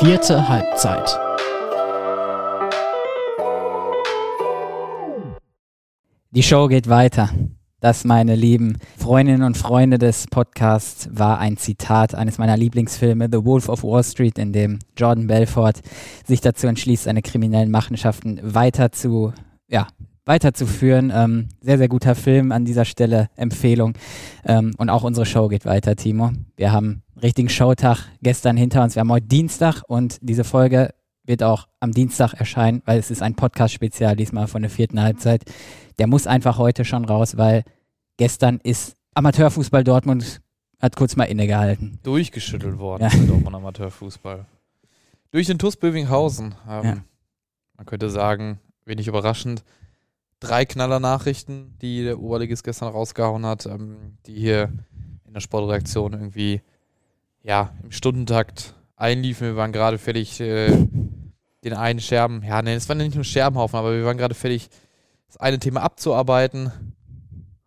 Vierte Halbzeit. Die Show geht weiter. Das, meine lieben Freundinnen und Freunde des Podcasts, war ein Zitat eines meiner Lieblingsfilme, The Wolf of Wall Street, in dem Jordan Belfort sich dazu entschließt, seine kriminellen Machenschaften weiter zu, ja, weiterzuführen. Ähm, sehr, sehr guter Film an dieser Stelle, Empfehlung. Ähm, und auch unsere Show geht weiter, Timo. Wir haben einen richtigen Showtag gestern hinter uns. Wir haben heute Dienstag und diese Folge wird auch am Dienstag erscheinen, weil es ist ein Podcast-Spezial diesmal von der vierten Halbzeit. Der muss einfach heute schon raus, weil gestern ist Amateurfußball Dortmund hat kurz mal innegehalten. Durchgeschüttelt worden Ja. Dortmund Amateurfußball. Durch den TuS Bövinghausen. Ähm, Ja. Man könnte sagen, wenig überraschend, drei Knaller-Nachrichten, die der Oberligist gestern rausgehauen hat, ähm, die hier in der Sportreaktion irgendwie ja, im Stundentakt einliefen. Wir waren gerade fertig, äh, den einen Scherben, ja, nee, es waren nicht nur Scherbenhaufen, aber wir waren gerade fertig, das eine Thema abzuarbeiten,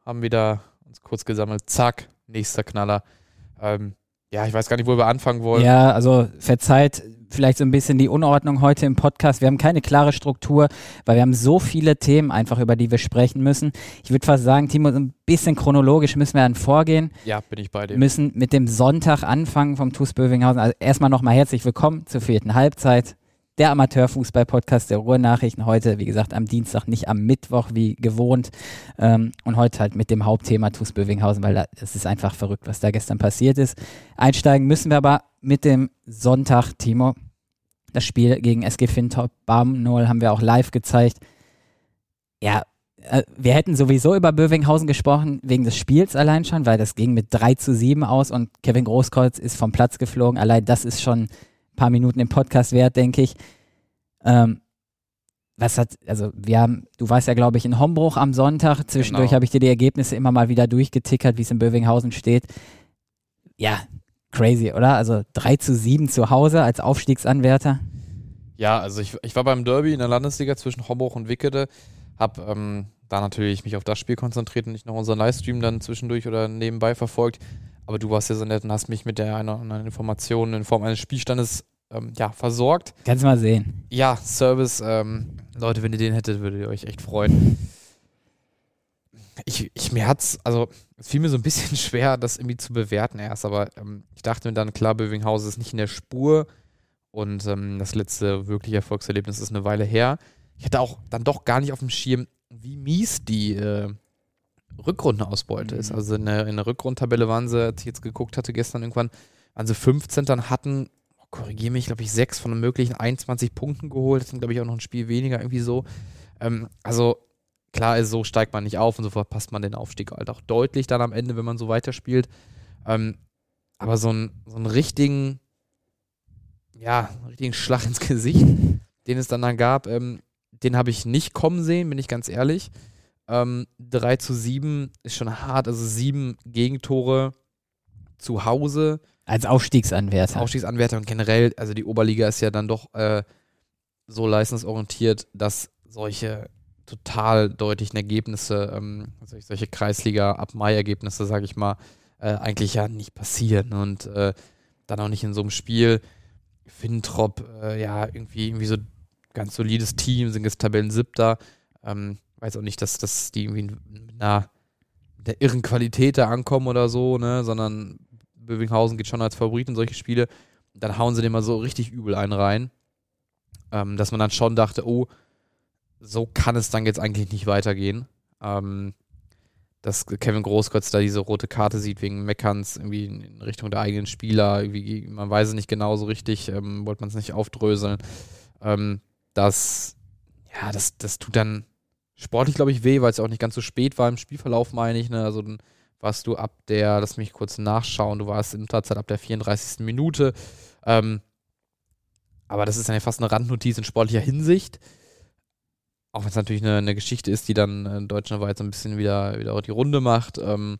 haben wieder uns kurz gesammelt, zack, nächster Knaller. Ähm, ja, ich weiß gar nicht, wo wir anfangen wollen. Ja, also verzeiht vielleicht so ein bisschen die Unordnung heute im Podcast. Wir haben keine klare Struktur, weil wir haben so viele Themen einfach, über die wir sprechen müssen. Ich würde fast sagen, Timo, so ein bisschen chronologisch müssen wir dann vorgehen. Ja, bin ich bei dir. müssen mit dem Sonntag anfangen vom TuS Bövinghausen. Also erstmal nochmal herzlich willkommen zur vierten Halbzeit. Der Amateurfußball-Podcast der Ruhrnachrichten. Heute, wie gesagt, am Dienstag, nicht am Mittwoch wie gewohnt. Ähm, und heute halt mit dem Hauptthema TuS Bövinghausen, weil es ist einfach verrückt, was da gestern passiert ist. Einsteigen müssen wir aber mit dem Sonntag, Timo. Das Spiel gegen SG Fintop, Bam 0 haben wir auch live gezeigt. Ja, äh, wir hätten sowieso über Bövinghausen gesprochen, wegen des Spiels allein schon, weil das ging mit 3 zu 7 aus und Kevin Großkreuz ist vom Platz geflogen. Allein das ist schon paar Minuten im Podcast wert, denke ich. Ähm, was hat, also wir haben, du warst ja, glaube ich, in Hombruch am Sonntag. Zwischendurch Genau. habe ich dir die Ergebnisse immer mal wieder durchgetickert, wie es in Bövinghausen steht. Ja, crazy, oder? Also 3 zu 7 zu Hause als Aufstiegsanwärter. Ja, also ich, ich war beim Derby in der Landesliga zwischen Homburg und Wickede, hab ähm, da natürlich mich auf das Spiel konzentriert und nicht noch unseren Livestream dann zwischendurch oder nebenbei verfolgt. Aber du warst ja so nett und hast mich mit der einen oder anderen Information in Form eines Spielstandes ähm, ja, versorgt. Kannst du mal sehen. Ja, Service, ähm, Leute, wenn ihr den hättet, würdet ihr euch echt freuen. Ich, ich mir hat's, also es fiel mir so ein bisschen schwer, das irgendwie zu bewerten erst, aber ähm, ich dachte mir dann, klar, Bövinghausen ist nicht in der Spur und ähm, das letzte wirkliche Erfolgserlebnis ist eine Weile her. Ich hatte auch dann doch gar nicht auf dem Schirm, wie mies die äh, Rückrundenausbeute ist. Mhm. Also in der, in der Rückrundentabelle waren sie, als ich jetzt geguckt hatte, gestern irgendwann, waren sie 15. Dann hatten, korrigiere mich, glaube ich, sechs von den möglichen 21 Punkten geholt. Das sind, glaube ich, auch noch ein Spiel weniger, irgendwie so. Ähm, also klar ist, so steigt man nicht auf und so verpasst man den Aufstieg halt auch deutlich dann am Ende, wenn man so weiterspielt. Ähm, aber so, ein, so einen richtigen, ja, einen richtigen Schlag ins Gesicht, den es dann, dann gab, ähm, den habe ich nicht kommen sehen, bin ich ganz ehrlich. Ähm, 3 zu 7 ist schon hart, also sieben Gegentore zu Hause. Als Aufstiegsanwärter. Aufstiegsanwärter und generell, also die Oberliga ist ja dann doch äh, so leistungsorientiert, dass solche total deutlichen Ergebnisse, ähm, solche, solche Kreisliga-Ab-Mai-Ergebnisse, sage ich mal, äh, eigentlich ja nicht passieren und äh, dann auch nicht in so einem Spiel. Fintrop, äh, ja, irgendwie, irgendwie so ganz solides Team, sind jetzt Tabellen siebter. Ähm, weiß auch nicht, dass, dass die irgendwie mit einer, der irren Qualität da ankommen oder so, ne, sondern Bövinghausen geht schon als Favorit in solche Spiele. Dann hauen sie den mal so richtig übel einen rein, ähm, dass man dann schon dachte, oh, so kann es dann jetzt eigentlich nicht weitergehen. Ähm, dass Kevin Großkreuz da diese rote Karte sieht wegen Meckerns irgendwie in in Richtung der eigenen Spieler, irgendwie, man weiß es nicht genau so richtig, ähm, wollte man es nicht aufdröseln. Ähm, das, ja, das, das tut dann sportlich, glaube ich, weh, weil es ja auch nicht ganz so spät war im Spielverlauf, meine ich. Ne? Also dann warst du ab der, lass mich kurz nachschauen, du warst in Unterzeit ab der 34. Minute. Ähm, aber das ist ja fast eine Randnotiz in sportlicher Hinsicht. Auch wenn es natürlich eine, eine Geschichte ist, die dann äh, deutschlandweit so ein bisschen wieder, wieder die Runde macht. Ähm,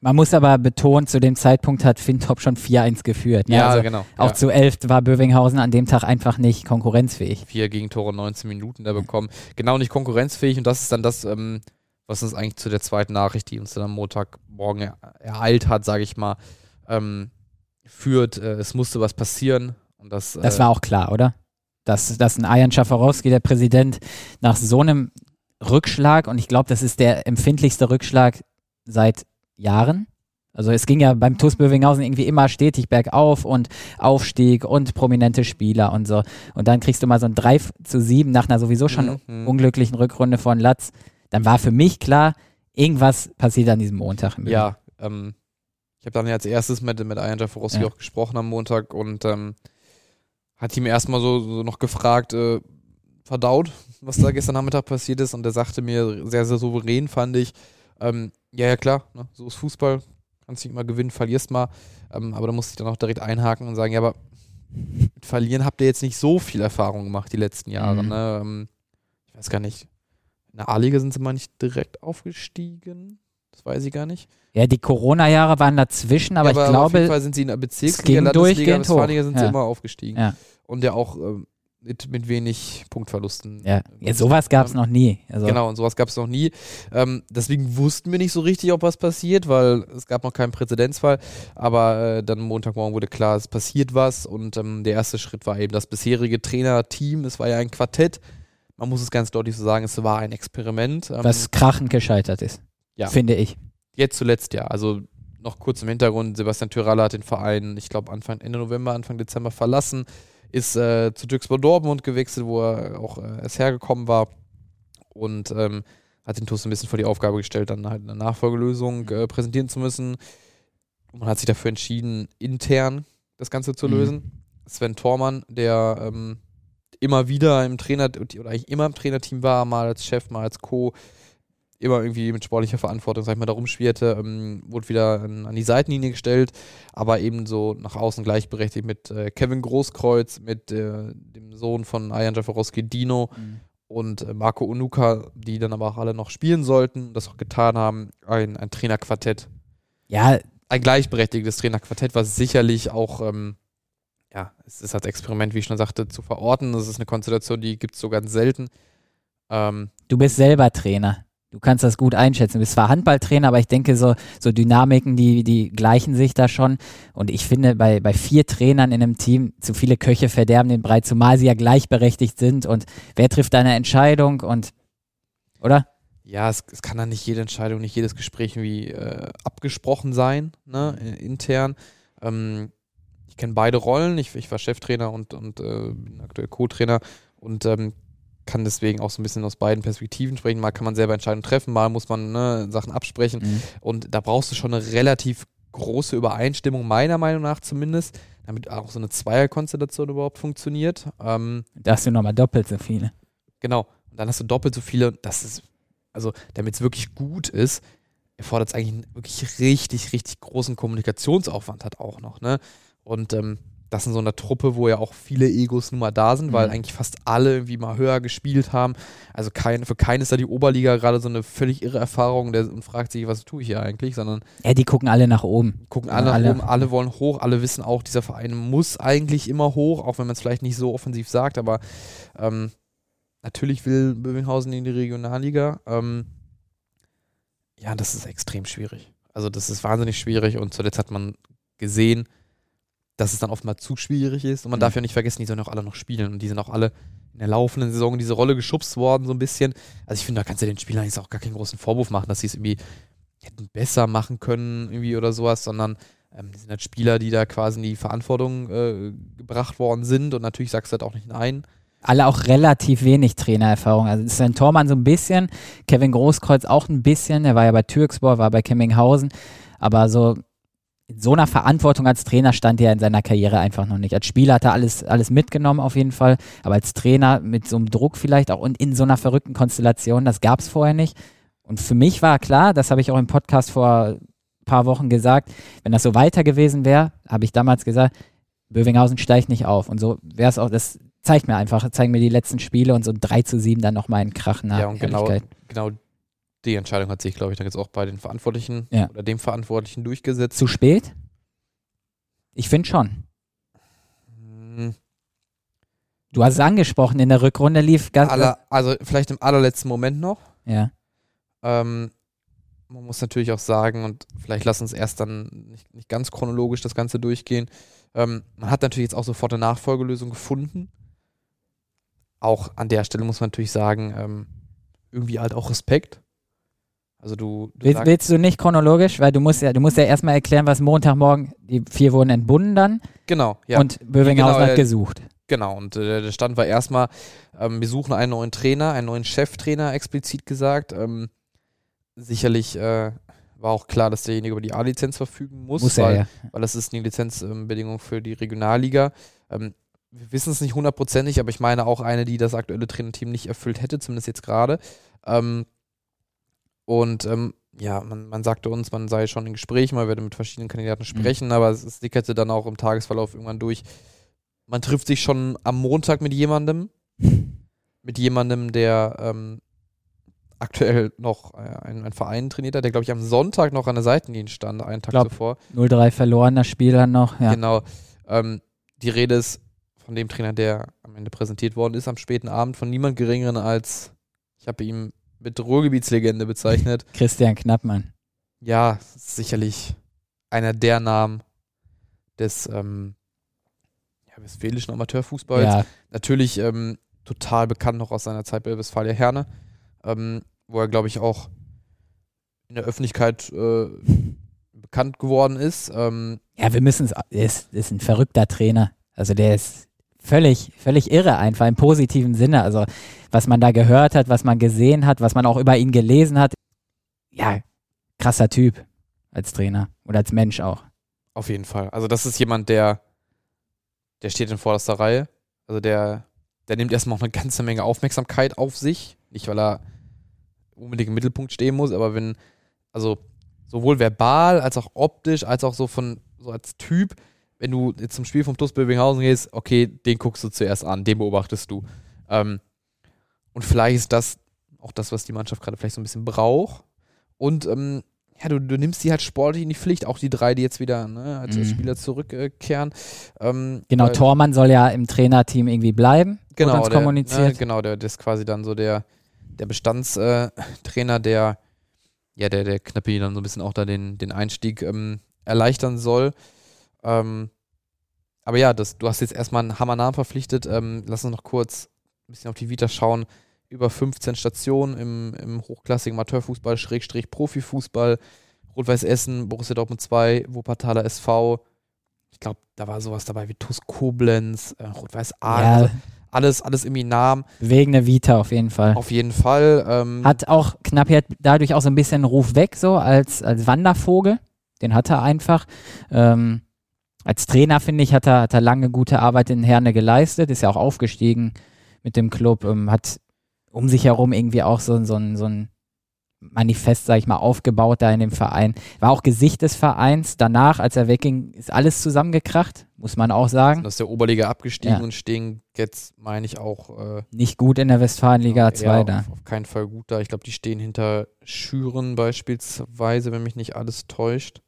Man muss aber betonen, zu dem Zeitpunkt hat Fintop schon 4-1 geführt. Ne? also genau. Auch ja. zu 11 war Bövinghausen an dem Tag einfach nicht konkurrenzfähig. vier Gegentore, 19 Minuten da bekommen. Genau nicht konkurrenzfähig und das ist dann das, ähm, was uns eigentlich zu der zweiten Nachricht, die uns dann am Montagmorgen er ereilt hat, sage ich mal, ähm, führt. Äh, es musste was passieren Und das, Das äh, war auch klar, oder? Dass, dass ein Ayan Schafarowski, der Präsident, nach so einem Rückschlag, und ich glaube, das ist der empfindlichste Rückschlag seit Jahren. Also es ging ja beim TuS Bövinghausen irgendwie immer stetig bergauf und Aufstieg und prominente Spieler und so. Und dann kriegst du mal so ein 3 zu 7 nach einer sowieso schon Mhm. unglücklichen Rückrunde von Latz. Dann war für mich klar, irgendwas passiert an diesem Montag. im Ja, ähm, ich habe dann ja als erstes mit, mit Ayan Jaforowski Ja. auch gesprochen am Montag und ähm, hat ihm erstmal so, so noch gefragt, äh, verdaut, was da gestern Nachmittag passiert ist und der sagte mir sehr, sehr souverän, fand ich, ähm, ja, ja klar, ne, so ist Fußball, kannst nicht mal gewinnen, verlierst mal, ähm, aber da musste ich dann auch direkt einhaken und sagen, ja, aber mit Verlieren habt ihr jetzt nicht so viel Erfahrung gemacht die letzten Jahre, Mhm. ne? ähm, ich weiß gar nicht, in der A-Liga sind sie mal nicht direkt aufgestiegen, das weiß ich gar nicht. Ja, die Corona-Jahre waren dazwischen, aber Ja, ich auf jeden glaube, Fall sind sie in der es Bezirksliga, Landesliga, Westfalenliga sind sie Ja. immer aufgestiegen. Ja. Und ja auch ähm, mit, mit wenig Punktverlusten. ja, ja sowas gab es noch nie. Also, Genau, und sowas gab es noch nie. Ähm, deswegen wussten wir nicht so richtig, ob was passiert, weil es gab noch keinen Präzedenzfall. Aber äh, dann Montagmorgen wurde klar, es passiert was. Und ähm, der erste Schritt war eben das bisherige Trainerteam. Es war ja ein Quartett. Man muss es ganz deutlich so sagen, es war ein Experiment. Ähm, was krachend gescheitert ist, Ja. finde ich. Jetzt zuletzt ja. Also noch kurz im Hintergrund, Sebastian Tyralla hat den Verein, ich glaube Anfang Ende November, Anfang Dezember verlassen, ist äh, zu Duisburg Dortmund gewechselt, wo er auch äh, erst hergekommen war und ähm, hat den TuS ein bisschen vor die Aufgabe gestellt, dann halt eine Nachfolgelösung äh, präsentieren zu müssen. Und man hat sich dafür entschieden, intern das Ganze zu Mhm. lösen. Sven Thormann, der ähm, immer wieder im Trainer oder eigentlich immer im Trainerteam war, mal als Chef, mal als Co., immer irgendwie mit sportlicher Verantwortung, sag ich mal, da rumschwirrte, ähm, wurde wieder an, an die Seitenlinie gestellt, aber eben so nach außen gleichberechtigt mit äh, Kevin Großkreuz, mit äh, dem Sohn von Ayan Jaforowski, Dino und äh, Marco Onuka, die dann aber auch alle noch spielen sollten, das auch getan haben, ein, ein Trainerquartett. Ja, Ein gleichberechtigtes Trainerquartett, was sicherlich auch, ähm, ja, es ist als Experiment, wie ich schon sagte, zu verorten. Das ist eine Konstellation, die gibt es so ganz selten. Ähm, du bist selber Trainer. Du kannst das gut einschätzen. Du bist zwar Handballtrainer, aber ich denke, so, so Dynamiken, die, die gleichen sich da schon. Und ich finde, bei, bei vier Trainern in einem Team, zu viele Köche verderben den Brei, zumal sie ja gleichberechtigt sind. Und wer trifft eine Entscheidung? Und, oder? ja, es, es kann dann nicht jede Entscheidung, nicht jedes Gespräch irgendwie äh, abgesprochen sein, ne, äh, intern. Ähm, ich kenne beide Rollen. Ich, ich war Cheftrainer und, und äh, bin aktuell Co-Trainer und ähm, kann deswegen auch so ein bisschen aus beiden Perspektiven sprechen. Mal kann man selber Entscheidungen treffen, mal muss man ne, Sachen absprechen. Mhm. Und da brauchst du schon eine relativ große Übereinstimmung, meiner Meinung nach zumindest, damit auch so eine Zweierkonstellation überhaupt funktioniert. Ähm, Da hast du nochmal doppelt so viele. Genau. Und dann hast du doppelt so viele. Das ist, also, damit es wirklich gut ist, erfordert es eigentlich einen wirklich richtig, richtig großen Kommunikationsaufwand hat auch noch, ne? Und ähm, das in so einer Truppe, wo ja auch viele Egos nun mal da sind, weil Mhm. eigentlich fast alle irgendwie mal höher gespielt haben. Also kein, für keinen ist da die Oberliga gerade so eine völlig irre Erfahrung der, und fragt sich, was tue ich hier eigentlich, sondern Ja, die gucken alle nach oben. gucken alle, alle. alle. oben, alle wollen hoch, alle wissen auch, dieser Verein muss eigentlich immer hoch, auch wenn man es vielleicht nicht so offensiv sagt, aber ähm, natürlich will Bövinghausen in die Regionalliga. Ähm, ja, das ist extrem schwierig. Also das ist wahnsinnig schwierig und zuletzt hat man gesehen, dass es dann oftmals zu schwierig ist und man Mhm. darf ja nicht vergessen, die sollen auch alle noch spielen und die sind auch alle in der laufenden Saison in diese Rolle geschubst worden so ein bisschen. Also ich finde, da kannst du den Spielern jetzt auch gar keinen großen Vorwurf machen, dass sie es irgendwie hätten besser machen können irgendwie oder sowas, sondern ähm, die sind halt Spieler, die da quasi in die Verantwortung äh, gebracht worden sind und natürlich sagst du halt auch nicht nein. Alle auch relativ wenig Trainererfahrung. Also Sven Thormann so ein bisschen, Kevin Großkreuz auch ein bisschen, der war ja bei Türkspor, war bei Kemminghausen, aber so in so einer Verantwortung als Trainer stand er in seiner Karriere einfach noch nicht. Als Spieler hat er alles, alles mitgenommen auf jeden Fall, aber als Trainer mit so einem Druck vielleicht auch und in so einer verrückten Konstellation, das gab es vorher nicht. Und für mich war klar, das habe ich auch im Podcast vor ein paar Wochen gesagt, wenn das so weiter gewesen wäre, habe ich damals gesagt, Bövinghausen steigt nicht auf. Und so wäre es auch, das zeigt mir einfach, zeigen mir die letzten Spiele und so ein 3 zu 7 dann nochmal in Krach nach ja, und genau, genau die Entscheidung hat sich, glaube ich, dann jetzt auch bei den Verantwortlichen Ja. oder dem Verantwortlichen durchgesetzt. Zu spät? Ich finde schon. Hm, Du hast es angesprochen, in der Rückrunde lief ganz. aller, also vielleicht im allerletzten Moment noch. ja. Ähm, man muss natürlich auch sagen, und vielleicht lass uns erst dann nicht, nicht ganz chronologisch das Ganze durchgehen. Ähm, man hat natürlich jetzt auch sofort eine Nachfolgelösung gefunden. Auch an der Stelle muss man natürlich sagen, ähm, irgendwie halt auch Respekt. Also du, du willst, willst, du nicht chronologisch, weil du musst ja, du musst ja erstmal erklären, was Montagmorgen, die vier wurden entbunden dann. Genau, ja. Und Bövinghausen genau, hat gesucht. Genau, und äh, der Stand war erstmal, ähm, wir suchen einen neuen Trainer, einen neuen Cheftrainer, explizit gesagt. Ähm, sicherlich äh, war auch klar, dass derjenige über die A-Lizenz verfügen muss, muss weil, er, ja. weil das ist eine Lizenzbedingung für die Regionalliga. Ähm, wir wissen es nicht hundertprozentig, aber ich meine auch eine, die das aktuelle Trainerteam nicht erfüllt hätte, zumindest jetzt gerade. Ähm, und ähm, ja, man, man, sagte uns, man sei schon in Gesprächen, man werde mit verschiedenen Kandidaten mhm. sprechen, mhm. aber es, es dickerte dann auch im Tagesverlauf irgendwann durch. Man trifft sich schon am Montag mit jemandem, mit jemandem, der ähm, aktuell noch äh, einen, einen, Verein trainiert hat, der glaube ich am Sonntag noch an der Seitenlinie stand, einen Tag glaub, zuvor. 0-3 verlorener Spieler noch, ja. Genau. Ähm, die Rede ist von dem Trainer, der am Ende präsentiert worden ist, am späten Abend, von niemand geringeren als, ich habe ihm mit Ruhrgebietslegende bezeichnet. Christian Knappmann. Ja, sicherlich einer der Namen des ähm, ja, westfälischen Amateurfußballs. Ja. Natürlich ähm, total bekannt noch aus seiner Zeit bei Westfalia Herne, ähm, wo er, glaube ich, auch in der Öffentlichkeit äh, bekannt geworden ist. Ähm, ja, wir müssen es, ist, ist ein verrückter Trainer. Also der ist völlig, völlig irre einfach im positiven Sinne. Also was man da gehört hat, was man gesehen hat, was man auch über ihn gelesen hat. Ja, krasser Typ als Trainer oder als Mensch auch. Auf jeden Fall. Also das ist jemand, der, der steht in vorderster Reihe. Also der, der nimmt erstmal auch eine ganze Menge Aufmerksamkeit auf sich. Nicht, weil er unbedingt im Mittelpunkt stehen muss, aber wenn, also sowohl verbal als auch optisch, als auch so von, so als Typ, wenn du jetzt zum Spiel vom TuS Bövinghausen gehst, okay, den guckst du zuerst an, den beobachtest du. Ähm, und vielleicht ist das auch das, was die Mannschaft gerade vielleicht so ein bisschen braucht. Und ähm, ja, du, du nimmst die halt sportlich in die Pflicht, auch die drei, die jetzt wieder ne, als mhm. Spieler zurückkehren. Ähm, genau, Tormann soll ja im Trainerteam irgendwie bleiben. Genau, der, kommuniziert. Ne, genau, der, der ist quasi dann so der, der Bestandstrainer, der ja, der, der Knappi dann so ein bisschen auch da den, den Einstieg ähm, erleichtern soll. Ähm, aber ja, das, du hast jetzt erstmal einen Hammernamen verpflichtet. Ähm, lass uns noch kurz ein bisschen auf die Vita schauen. Über 15 Stationen im, im hochklassigen Amateurfußball, Schrägstrich Profifußball, Rot-Weiß Essen, Borussia Dortmund 2, Wuppertaler SV. Ich glaube, da war sowas dabei wie TuS Koblenz, äh, Rot-Weiß A. Ja. Also alles, alles irgendwie Namen. Bewegende Vita auf jeden Fall. Auf jeden Fall. Ähm, hat auch knapp dadurch auch so ein bisschen Ruf weg, so als, als Wandervogel. Den hat er einfach. Ähm, als Trainer, finde ich, hat er, hat er lange gute Arbeit in Herne geleistet, ist ja auch aufgestiegen mit dem Club, ähm, hat um sich herum irgendwie auch so, so, ein, so ein Manifest, sag ich mal, aufgebaut da in dem Verein. War auch Gesicht des Vereins. Danach, als er wegging, ist alles zusammengekracht, muss man auch sagen. Dass der Oberliga abgestiegen ja. und stehen jetzt, meine ich, auch. Äh, Nicht gut in der Westfalenliga 2 da. Auf, auf, keinen Fall gut da. Ich glaube, die stehen hinter Schüren beispielsweise, wenn mich nicht alles täuscht.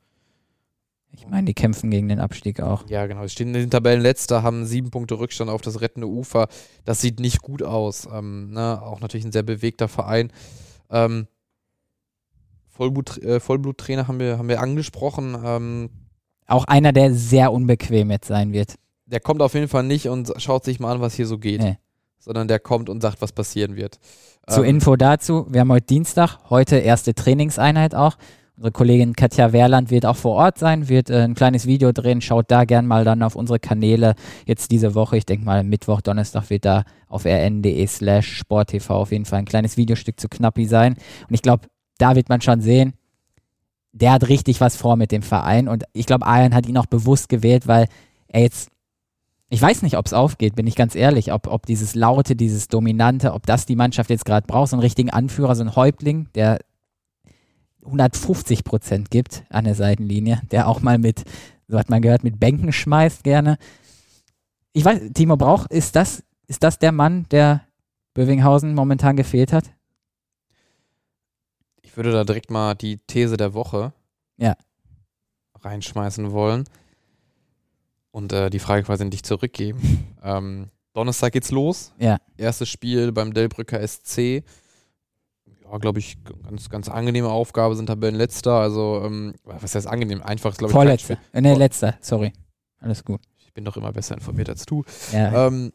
Ich meine, die kämpfen gegen den Abstieg auch. Ja, genau. Sie stehen in den Tabellenletzter, haben sieben Punkte Rückstand auf das rettende Ufer. Das sieht nicht gut aus. Ähm, ne? Auch natürlich ein sehr bewegter Verein. Ähm, Vollblut, äh, Vollbluttrainer haben wir, haben wir angesprochen. Ähm, auch einer, der sehr unbequem jetzt sein wird. Der kommt auf jeden Fall nicht und schaut sich mal an, was hier so geht. Nee. Sondern der kommt und sagt, was passieren wird. Zur ähm, Info dazu, wir haben heute Dienstag, heute erste Trainingseinheit auch. Unsere Kollegin Katja Wehrland wird auch vor Ort sein, wird äh, ein kleines Video drehen. Schaut da gern mal dann auf unsere Kanäle jetzt diese Woche. Ich denke mal, Mittwoch, Donnerstag wird da auf rn.de slash sporttv auf jeden Fall ein kleines Videostück zu Knappi sein. Und ich glaube, da wird man schon sehen, der hat richtig was vor mit dem Verein. Und ich glaube, Ayan hat ihn auch bewusst gewählt, weil er jetzt ich weiß nicht, ob es aufgeht, bin ich ganz ehrlich, ob, ob dieses Laute, dieses Dominante, ob das die Mannschaft jetzt gerade braucht, so einen richtigen Anführer, so einen Häuptling, der 150 Prozent gibt an der Seitenlinie, der auch mal mit, so hat man gehört, mit Bänken schmeißt gerne. Ich weiß, Timo Brauch, ist das, ist das der Mann, der Bövinghausen momentan gefehlt hat? Ich würde da direkt mal die These der Woche ja. reinschmeißen wollen und äh, die Frage quasi an dich zurückgeben. ähm, Donnerstag geht's los. Ja. Erstes Spiel beim Delbrücker SC ja, glaube ich, ganz, ganz angenehme Aufgabe, sind Tabellenletzter. Also, ähm, was heißt angenehm? Einfach ist, glaube ich, Vorletzter. Äh, nee, letzter, sorry. Alles gut. Ich bin doch immer besser informiert als du. Ja. Ähm,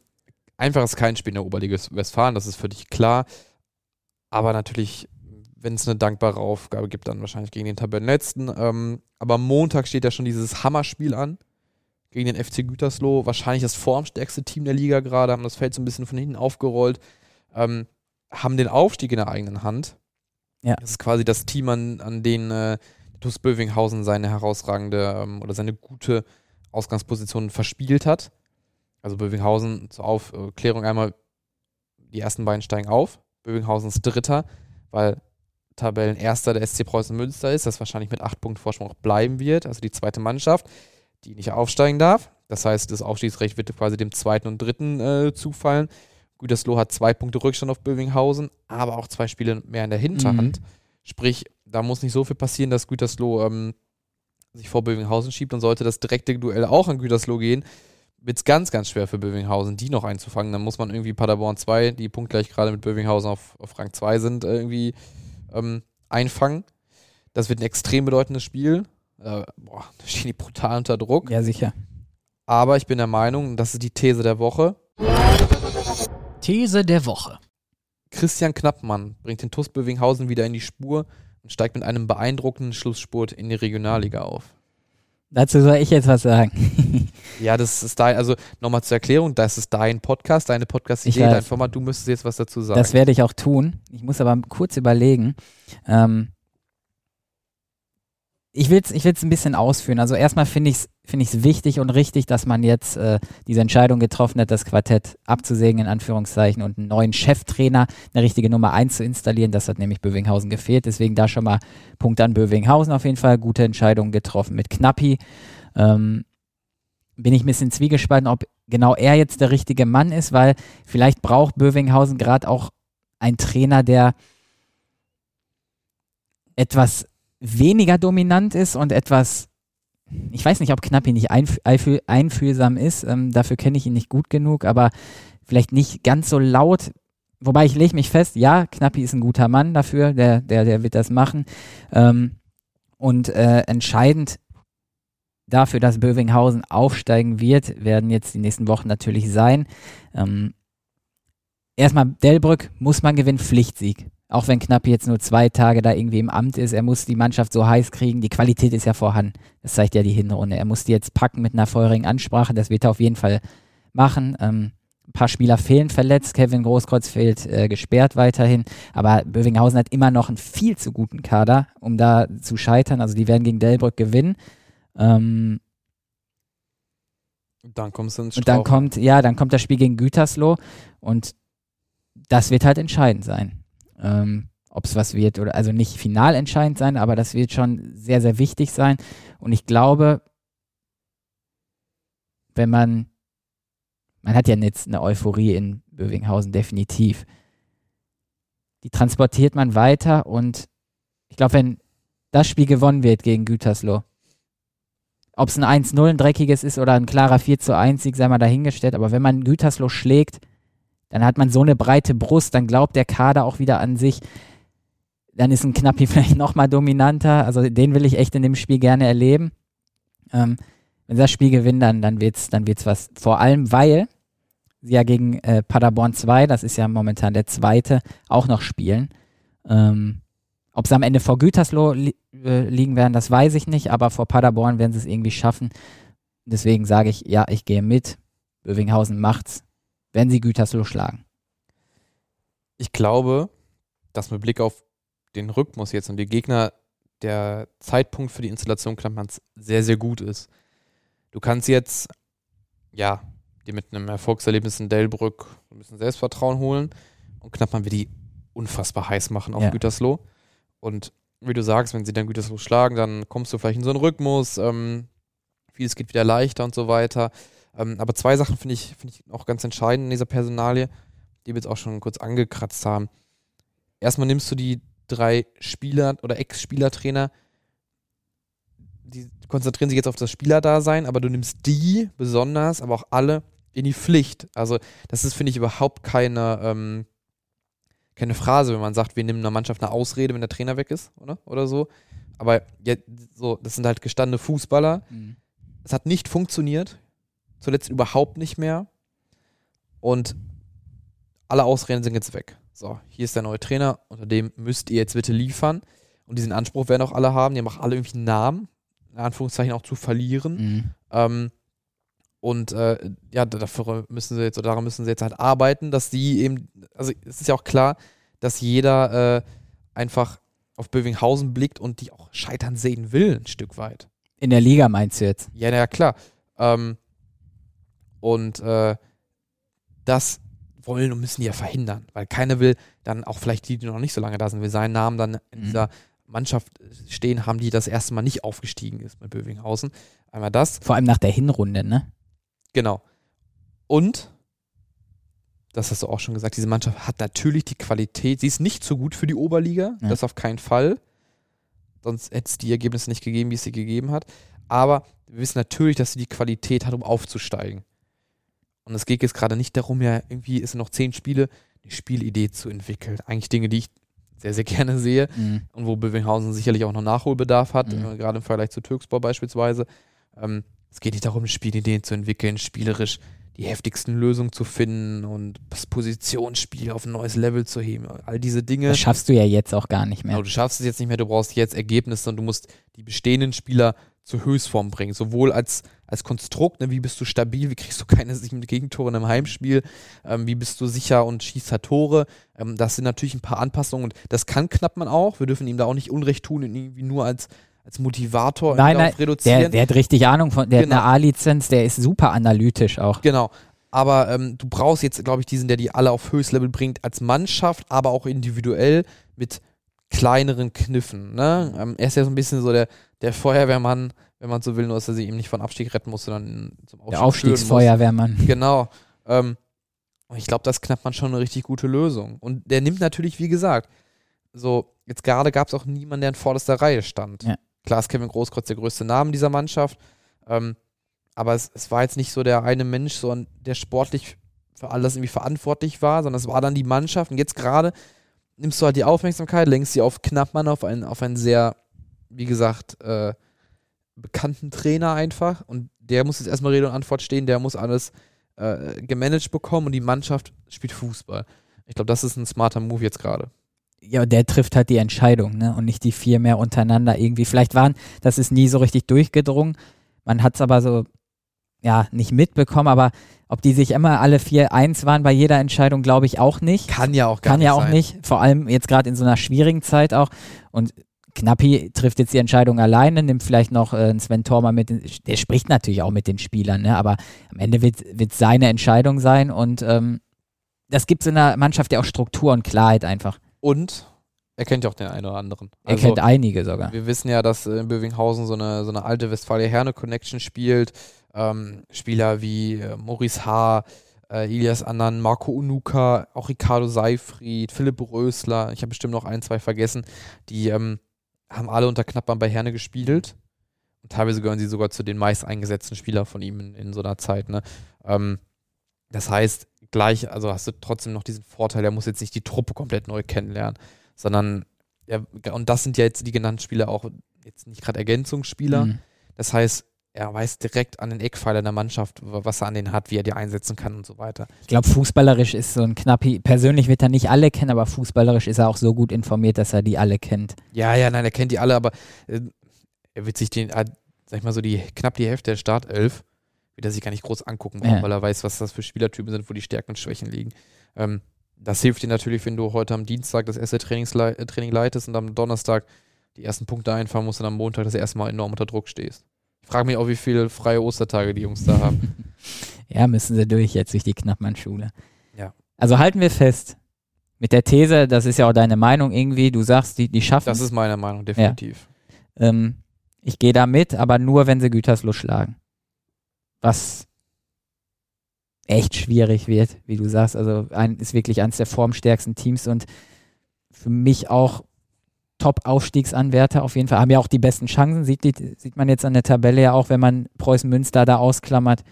einfach ist kein Spiel in der Oberliga Westfalen, das ist für dich klar. Aber natürlich, wenn es eine dankbare Aufgabe gibt, dann wahrscheinlich gegen den Tabellenletzten. Ähm, aber Montag steht ja schon dieses Hammerspiel an gegen den FC Gütersloh. Wahrscheinlich das formstärkste Team der Liga gerade, haben das Feld so ein bisschen von hinten aufgerollt. Ähm, haben den Aufstieg in der eigenen Hand. Ja. Das ist quasi das Team, an, an dem äh, TuS Bövinghausen seine herausragende ähm, oder seine gute Ausgangsposition verspielt hat. Also Bövinghausen zur Aufklärung einmal, die ersten beiden steigen auf. Bövinghausen ist Dritter, weil Tabellenerster der SC Preußen Münster ist, das wahrscheinlich mit acht Punkten Vorsprung auch bleiben wird, also die zweite Mannschaft, die nicht aufsteigen darf. Das heißt, das Aufstiegsrecht wird quasi dem zweiten und dritten äh, zufallen. Gütersloh hat zwei Punkte Rückstand auf Bövinghausen, aber auch zwei Spiele mehr in der Hinterhand. Mhm. Sprich, da muss nicht so viel passieren, dass Gütersloh ähm, sich vor Bövinghausen schiebt und sollte das direkte Duell auch an Gütersloh gehen, wird es ganz, ganz schwer für Bövinghausen, die noch einzufangen. Dann muss man irgendwie Paderborn 2, die punktgleich gerade mit Bövinghausen auf, auf Rang 2 sind, irgendwie ähm, einfangen. Das wird ein extrem bedeutendes Spiel. Äh, boah, da stehen die brutal unter Druck. Ja, sicher. Aber ich bin der Meinung, das ist die These der Woche. These der Woche. Christian Knappmann bringt den TuS Bövinghausen wieder in die Spur und steigt mit einem beeindruckenden Schlussspurt in die Regionalliga auf. Dazu soll ich jetzt was sagen. ja, das ist dein, also nochmal zur Erklärung, das ist dein Podcast, deine Podcast-Idee, dein Format, du müsstest jetzt was dazu sagen. Das werde ich auch tun. Ich muss aber kurz überlegen. Ähm, ich will es ich will's ein bisschen ausführen. Also erstmal finde ich es find ich's wichtig und richtig, dass man jetzt äh, diese Entscheidung getroffen hat, das Quartett abzusägen, in Anführungszeichen, und einen neuen Cheftrainer, eine richtige Nummer 1 zu installieren. Das hat nämlich Bövinghausen gefehlt. Deswegen da schon mal Punkt an Bövinghausen auf jeden Fall. Gute Entscheidung getroffen mit Knappi. Ähm, bin ich ein bisschen zwiegespalten, ob genau er jetzt der richtige Mann ist, weil vielleicht braucht Bövinghausen gerade auch einen Trainer, der etwas weniger dominant ist und etwas, ich weiß nicht, ob Knappi nicht einf einfühl einfühlsam ist, ähm, dafür kenne ich ihn nicht gut genug, aber vielleicht nicht ganz so laut. Wobei ich lege mich fest, ja, Knappi ist ein guter Mann dafür, der, der, der wird das machen. Ähm, und äh, entscheidend dafür, dass Bövinghausen aufsteigen wird, werden jetzt die nächsten Wochen natürlich sein. Ähm, erstmal Delbrück muss man gewinnen, Pflichtsieg auch wenn Knapp jetzt nur zwei Tage da irgendwie im Amt ist, er muss die Mannschaft so heiß kriegen. Die Qualität ist ja vorhanden. Das zeigt ja die Hinrunde. Er muss die jetzt packen mit einer feurigen Ansprache. Das wird er auf jeden Fall machen. Ähm, ein paar Spieler fehlen verletzt. Kevin Großkreuz fehlt äh, gesperrt weiterhin. Aber Bövinghausen hat immer noch einen viel zu guten Kader, um da zu scheitern. Also die werden gegen Delbrück gewinnen. Ähm, dann kommst du ins Und dann kommt, ja, dann kommt das Spiel gegen Gütersloh und das wird halt entscheidend sein ähm, ob es was wird oder also nicht final entscheidend sein, aber das wird schon sehr, sehr wichtig sein. Und ich glaube, wenn man, man hat ja jetzt eine Euphorie in Bövinghausen definitiv. Die transportiert man weiter und ich glaube, wenn das Spiel gewonnen wird gegen Gütersloh, ob es ein 1-0 ein dreckiges ist oder ein klarer 4 zu 1 Sieg, sei mal dahingestellt, aber wenn man Gütersloh schlägt, dann hat man so eine breite Brust, dann glaubt der Kader auch wieder an sich. Dann ist ein Knappi vielleicht nochmal dominanter. Also den will ich echt in dem Spiel gerne erleben. Ähm, wenn sie das Spiel gewinnen, dann, dann wird es dann wird's was. Vor allem, weil sie ja gegen äh, Paderborn 2, das ist ja momentan der zweite, auch noch spielen. Ähm, ob sie am Ende vor Gütersloh li äh, liegen werden, das weiß ich nicht, aber vor Paderborn werden sie es irgendwie schaffen. Deswegen sage ich, ja, ich gehe mit. Bövinghausen macht's wenn sie Gütersloh schlagen. Ich glaube, dass mit Blick auf den Rhythmus jetzt und die Gegner der Zeitpunkt für die Installation Knappmanns sehr, sehr gut ist. Du kannst jetzt, ja, dir mit einem Erfolgserlebnis in Delbrück ein bisschen Selbstvertrauen holen und Knappmann wird die unfassbar heiß machen auf ja. Gütersloh. Und wie du sagst, wenn sie dann Gütersloh schlagen, dann kommst du vielleicht in so einen Rhythmus, ähm, vieles geht wieder leichter und so weiter. Ähm, aber zwei Sachen finde ich, find ich auch ganz entscheidend in dieser Personalie, die wir jetzt auch schon kurz angekratzt haben. Erstmal nimmst du die drei Spieler oder Ex-Spielertrainer, die konzentrieren sich jetzt auf das Spielerdasein, aber du nimmst die besonders, aber auch alle in die Pflicht. Also, das ist, finde ich, überhaupt keine, ähm, keine Phrase, wenn man sagt, wir nehmen einer Mannschaft eine Ausrede, wenn der Trainer weg ist, oder? Oder so. Aber ja, so, das sind halt gestandene Fußballer. Mhm. Es hat nicht funktioniert. Zuletzt überhaupt nicht mehr. Und alle Ausreden sind jetzt weg. So, hier ist der neue Trainer, unter dem müsst ihr jetzt bitte liefern. Und diesen Anspruch werden auch alle haben. Die haben auch alle irgendwie einen Namen, in Anführungszeichen auch zu verlieren. Mhm. Ähm, und äh, ja, dafür müssen sie jetzt, oder daran müssen sie jetzt halt arbeiten, dass die eben, also es ist ja auch klar, dass jeder äh, einfach auf Bövinghausen blickt und die auch scheitern sehen will, ein Stück weit. In der Liga meinst du jetzt? Ja, na ja, klar. Ähm, und äh, das wollen und müssen die ja verhindern, weil keiner will dann auch vielleicht die, die noch nicht so lange da sind, will seinen Namen dann in Mhm. dieser Mannschaft stehen haben, die das erste Mal nicht aufgestiegen ist mit Bövinghausen. Einmal das. Vor allem nach der Hinrunde, ne? Genau. Und, das hast du auch schon gesagt, diese Mannschaft hat natürlich die Qualität. Sie ist nicht so gut für die Oberliga, Ja. das auf keinen Fall. Sonst hätte es die Ergebnisse nicht gegeben, wie es sie gegeben hat. Aber wir wissen natürlich, dass sie die Qualität hat, um aufzusteigen. Und es geht jetzt gerade nicht darum, ja, irgendwie ist noch zehn Spiele, eine Spielidee zu entwickeln. Eigentlich Dinge, die ich sehr, sehr gerne sehe Mhm. und wo Bövinghausen sicherlich auch noch Nachholbedarf hat, Mhm. äh, gerade im Vergleich zu Türkspor beispielsweise. Ähm, es geht nicht darum, Spielideen zu entwickeln, spielerisch die heftigsten Lösungen zu finden und das Positionsspiel auf ein neues Level zu heben. All diese Dinge. Das schaffst du ja jetzt auch gar nicht mehr. Genau, du schaffst es jetzt nicht mehr, du brauchst jetzt Ergebnisse und du musst die bestehenden Spieler zur Höchstform bringen. Sowohl als, als Konstrukt, ne, wie bist du stabil, wie kriegst du keine sieben Gegentore in einem Heimspiel, ähm, wie bist du sicher und schießt halt Tore. Ähm, das sind natürlich ein paar Anpassungen und das kann Knappmann auch. Wir dürfen ihm da auch nicht Unrecht tun und irgendwie nur als, als Motivator Nein, nein, reduzieren. Der, der hat richtig Ahnung von, der Genau. hat eine A-Lizenz, der ist super analytisch auch. Genau. Aber ähm, du brauchst jetzt, glaube ich, diesen, der die alle auf Höchstlevel bringt, als Mannschaft, aber auch individuell mit kleineren Kniffen. Ne? Ähm, er ist ja so ein bisschen so der, der Feuerwehrmann, wenn man so will, nur dass er sich eben nicht von Abstieg retten muss, sondern zum Aufstieg Der Aufstiegsfeuerwehrmann. Genau. Ähm, und ich glaube, das knappt man schon eine richtig gute Lösung. Und der nimmt natürlich, wie gesagt, so, jetzt gerade gab es auch niemanden, der in vorderster Reihe stand. Ja. Klar ist Kevin Großkreuz der größte Name dieser Mannschaft. Ähm, aber es, es war jetzt nicht so der eine Mensch, so der sportlich für alles irgendwie verantwortlich war, sondern es war dann die Mannschaft. Und jetzt gerade nimmst du halt die Aufmerksamkeit, lenkst sie auf Knappmann, auf einen, auf einen sehr, wie gesagt, äh, bekannten Trainer einfach. Und der muss jetzt erstmal Rede und Antwort stehen, der muss alles äh, gemanagt bekommen und die Mannschaft spielt Fußball. Ich glaube, das ist ein smarter Move jetzt gerade. Ja, der trifft halt die Entscheidung, ne? Und nicht die vier mehr untereinander irgendwie. Vielleicht waren, das ist nie so richtig durchgedrungen. Man hat es aber so, ja, nicht mitbekommen, aber ob die sich immer alle vier eins waren bei jeder Entscheidung, glaube ich auch nicht. Kann ja auch gar Kann nicht ja auch sein. nicht, vor allem jetzt gerade in so einer schwierigen Zeit auch. Und Knappi trifft jetzt die Entscheidung alleine, nimmt vielleicht noch äh, einen Sven Tormer mit, in- der spricht natürlich auch mit den Spielern, ne? aber am Ende wird es seine Entscheidung sein und ähm, das gibt so einer Mannschaft ja auch Struktur und Klarheit einfach. Und er kennt ja auch den einen oder anderen. Er Also, kennt einige sogar. Wir wissen ja, dass äh, in Bövinghausen so eine, so eine alte Westfalia-Herne-Connection spielt. Ähm, Spieler wie äh, Maurice H., äh, Ilias Annan, Marco Unuka, auch Ricardo Seifried, Philipp Rösler, ich habe bestimmt noch ein, zwei vergessen, die ähm, haben alle unter Knappmann bei Herne gespielt. Und teilweise gehören sie sogar zu den meist eingesetzten Spielern von ihm in, in so einer Zeit. Ne? Ähm, das heißt, gleich, also hast du trotzdem noch diesen Vorteil, er muss jetzt nicht die Truppe komplett neu kennenlernen, sondern, er, und das sind ja jetzt die genannten Spieler auch jetzt nicht gerade Ergänzungsspieler. Mhm. Das heißt, er weiß direkt an den Eckpfeilern der Mannschaft, was er an denen hat, wie er die einsetzen kann und so weiter. Ich glaube, fußballerisch ist so ein Knappi, persönlich wird er nicht alle kennen, aber fußballerisch ist er auch so gut informiert, dass er die alle kennt. Ja, ja, nein, er kennt die alle, aber äh, er wird sich den, äh, sag ich mal so, die knapp die Hälfte der Startelf, wird er sich gar nicht groß angucken, Ja. weil er weiß, was das für Spielertypen sind, wo die Stärken und Schwächen liegen. Ähm, das hilft dir natürlich, wenn du heute am Dienstag das erste äh, Training leitest und am Donnerstag die ersten Punkte einfahren musst und am Montag das erste Mal enorm unter Druck stehst. Ich frage mich auch, wie viele freie Ostertage die Jungs da haben. Ja, müssen sie durch jetzt durch die Knappmann-Schule. Ja. Also halten wir fest, mit der These, das ist ja auch deine Meinung irgendwie, du sagst, die, die schaffen Das ist meine Meinung, definitiv. Ähm, ich gehe da mit, aber nur, wenn sie Gütersloh schlagen. Was echt schwierig wird, wie du sagst. Also ein, ist wirklich eines der formstärksten Teams und für mich auch Top-Aufstiegsanwärter auf jeden Fall. Haben ja auch die besten Chancen, sieht, die, sieht man jetzt an der Tabelle ja auch, wenn man Preußen Münster da ausklammert.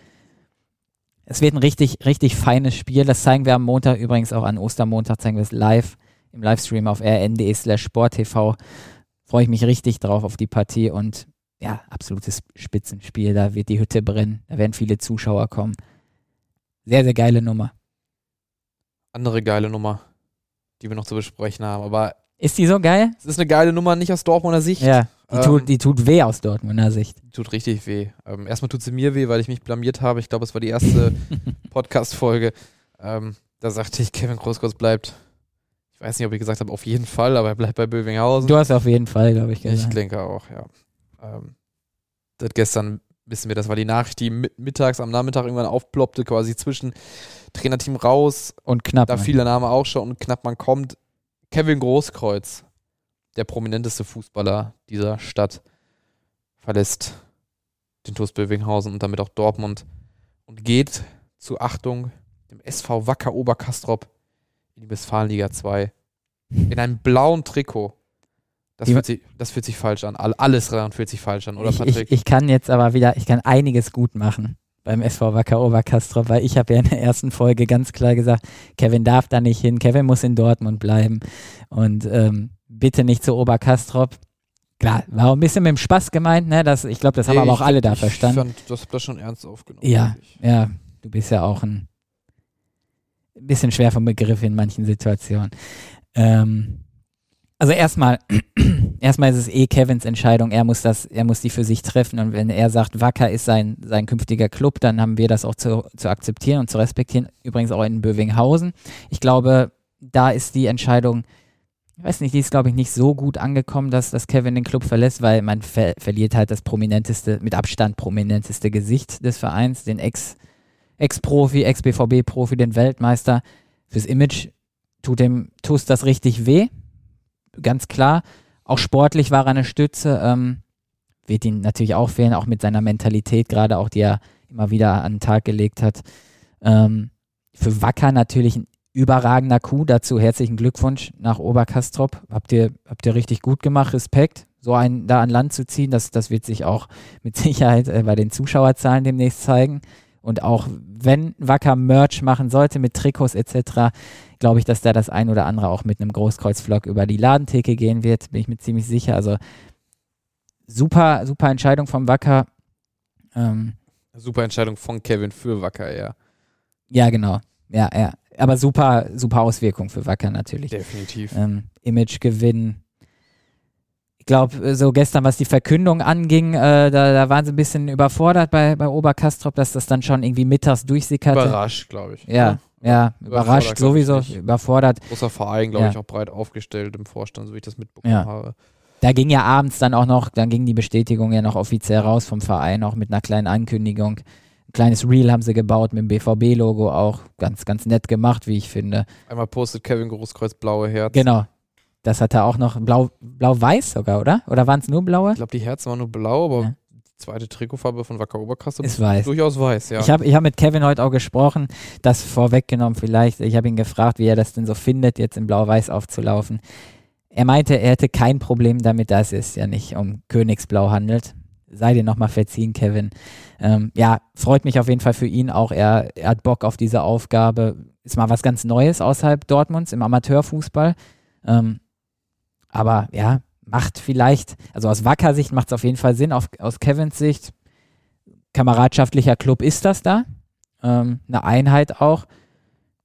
Es wird ein richtig, richtig feines Spiel. Das zeigen wir am Montag übrigens auch an Ostermontag, zeigen wir es live im Livestream auf rn.de slash sporttv. Freue ich mich richtig drauf auf die Partie und ja, absolutes Spitzenspiel. Da wird die Hütte brennen. Da werden viele Zuschauer kommen. Sehr, sehr geile Nummer. Andere geile Nummer, die wir noch zu besprechen haben. Aber ist die so geil? Es ist eine geile Nummer, nicht aus Dortmunder Sicht. Ja, die, ähm, tut, die tut weh aus Dortmunder Sicht. Die tut richtig weh. Ähm, erstmal tut sie mir weh, weil ich mich blamiert habe. Ich glaube, es war die erste Podcast-Folge. Ähm, da sagte ich, Kevin Großkreuz bleibt. Ich weiß nicht, ob ich gesagt habe, auf jeden Fall, aber er bleibt bei Bövinghausen. Du hast auf jeden Fall, glaube ich, gesagt. Ich denke auch, ja. Ähm, das gestern wissen wir, das war die Nachricht, die mittags am Nachmittag irgendwann aufploppte, quasi zwischen Trainerteam raus und knapp. Da fiel der Name auch schon und knapp man kommt. Kevin Großkreuz, der prominenteste Fußballer dieser Stadt, verlässt den TuS Bövinghausen und damit auch Dortmund und geht zu Achtung dem SV Wacker Oberkastrop in die Westfalenliga 2 in einem blauen Trikot. Das fühlt, sich, das fühlt sich falsch an. Alles daran fühlt sich falsch an, oder ich, Patrick? Ich, ich, kann jetzt aber wieder, ich kann einiges gut machen beim SV Wacker Oberkastrop, weil ich habe ja in der ersten Folge ganz klar gesagt, Kevin darf da nicht hin, Kevin muss in Dortmund bleiben und ähm, bitte nicht zu Oberkastrop. Klar, war auch ein bisschen mit dem Spaß gemeint, ne? Das, ich glaube, das haben aber auch alle da verstanden. Ich fand, das das schon ernst aufgenommen. Ja, ja, du bist ja auch ein bisschen schwer vom Begriff in manchen Situationen. Ähm, also erstmal, erstmal ist es eh Kevins Entscheidung. Er muss das, er muss die für sich treffen. Und wenn er sagt, Wacker ist sein, sein künftiger Club, dann haben wir das auch zu, zu akzeptieren und zu respektieren. Übrigens auch in Bövinghausen. Ich glaube, da ist die Entscheidung, ich weiß nicht, die ist, glaube ich, nicht so gut angekommen, dass, dass Kevin den Club verlässt, weil man ver verliert halt das prominenteste, mit Abstand prominenteste Gesicht des Vereins, den Ex- Ex-Profi, Ex-BVB-Profi, den Weltmeister. Fürs Image tut dem tust das richtig weh ganz klar. Auch sportlich war er eine Stütze. Ähm, wird ihn natürlich auch fehlen, auch mit seiner Mentalität, gerade auch die er immer wieder an den Tag gelegt hat. Ähm, für Wacker natürlich ein überragender Coup. Dazu herzlichen Glückwunsch nach Oberkastrop. Habt ihr, habt ihr richtig gut gemacht. Respekt. So einen da an Land zu ziehen, das, das wird sich auch mit Sicherheit äh, bei den Zuschauerzahlen demnächst zeigen. Und auch wenn Wacker Merch machen sollte mit Trikots etc., glaube ich, dass da das ein oder andere auch mit einem Großkreuzvlog über die Ladentheke gehen wird, bin ich mir ziemlich sicher. Also super, super Entscheidung vom Wacker. Ähm, super Entscheidung von Kevin für Wacker, ja. Ja, genau. Ja, ja. Aber super, super Auswirkung für Wacker natürlich. Definitiv. Ähm, Imagegewinn, ich glaube, so gestern, was die Verkündung anging, äh, da, da, waren sie ein bisschen überfordert bei, bei Oberkastrop, dass das dann schon irgendwie mittags durchsickerte. Überrascht, glaube ich. Ja, ja, ja überrascht sowieso, überfordert. Großer Verein, glaube ja. ich, auch breit aufgestellt im Vorstand, so wie ich das mitbekommen ja. habe. Da ging ja abends dann auch noch, dann ging die Bestätigung ja noch offiziell raus vom Verein, auch mit einer kleinen Ankündigung. Ein kleines Reel haben sie gebaut mit dem BVB-Logo auch. Ganz, ganz nett gemacht, wie ich finde. Einmal postet Kevin Großkreuz blaue Herz. Genau, das hat er auch noch blau, blau-weiß sogar, oder? Oder waren es nur blaue? Ich glaube, die Herzen waren nur blau, aber ja. Zweite Trikotfarbe von Wacker Oberkassel ist weiß. durchaus weiß, ja. Ich habe ich hab mit Kevin heute auch gesprochen, das vorweggenommen vielleicht. Ich habe ihn gefragt, wie er das denn so findet, jetzt in blau-weiß aufzulaufen. Er meinte, er hätte kein Problem damit, dass es ja nicht um Königsblau handelt. Sei dir nochmal verziehen, Kevin. Ähm, ja, freut mich auf jeden Fall für ihn auch. Er, er hat Bock auf diese Aufgabe. Ist mal was ganz Neues außerhalb Dortmunds im Amateurfußball. Ähm, aber ja, macht vielleicht, also aus Wacker Sicht macht es auf jeden Fall Sinn, auf, aus Kevins Sicht, kameradschaftlicher Club ist das da. Ähm, eine Einheit auch.